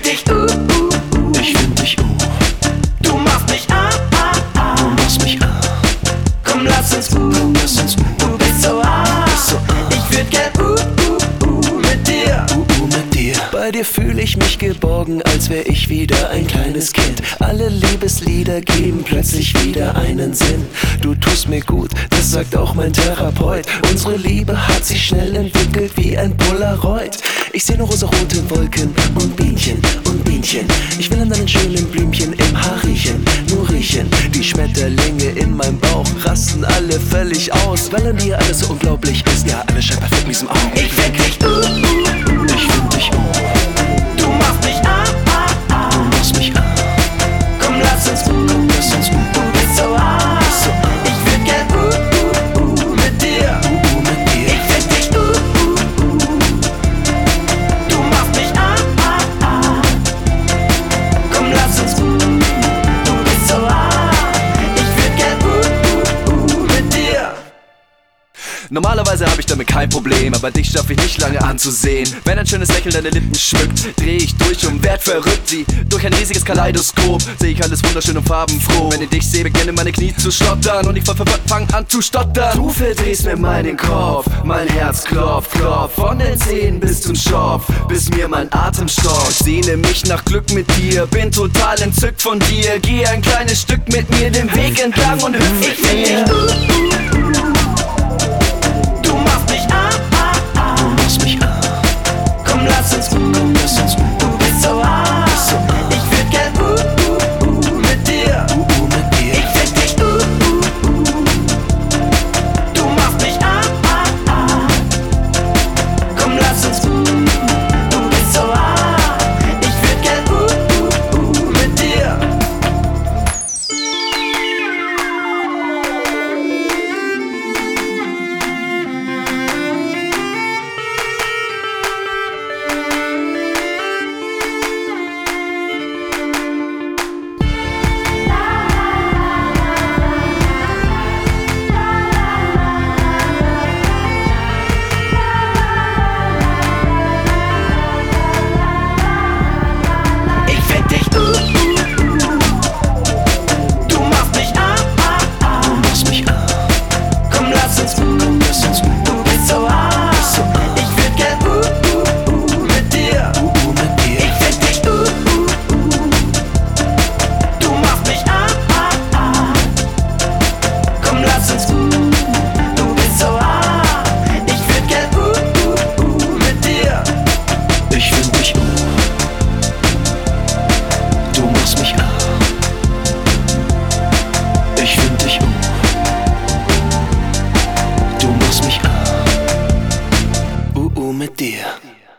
find dich, uh, uh, uh. Ich find dich, uh, Du machst mich, ah, ah, ah. du machst mich an. Komm, lass uns, uh, Lass uns, uh, du bist so, ah. so, ah. Ich würd gern, uh, uh, uh, mit dir. uh, uh, mit dir. Bei dir fühle ich mich geborgen, als wär ich wieder ein kleines Kind. Alle Liebeslieder geben plötzlich wieder einen Sinn. Du tust mir gut, das sagt auch mein Therapeut. Unsere Liebe hat sich schnell entwickelt wie ein Polaroid. Ich seh nur rosarote Wolken und Bienchen und Bienchen. Ich will an deinen schönen Blümchen im Haar riechen, nur riechen. Die Schmetterlinge in meinem Bauch rasten alle völlig aus, weil an dir alles so unglaublich ist. Ja, alles scheint perfekt in diesem Augen. Ich find dich, uh, uh, Normalerweise habe ich damit kein Problem, aber dich schaffe ich nicht lange anzusehen. Wenn ein schönes Lächeln deine Lippen schmückt, dreh ich durch und werd verrückt wie durch ein riesiges Kaleidoskop. Sehe ich alles wunderschön und farbenfroh. Wenn ich dich sehe, beginnen meine Knie zu stottern und ich fang an zu stottern. Du verdrehst mir meinen Kopf, mein Herz klopft, klopft von den Zehen bis zum Schopf, bis mir mein Atem stockt. Sehne mich nach Glück mit dir, bin total entzückt von dir. Geh ein kleines Stück mit mir den Weg entlang und hüpf Ich find dich, Du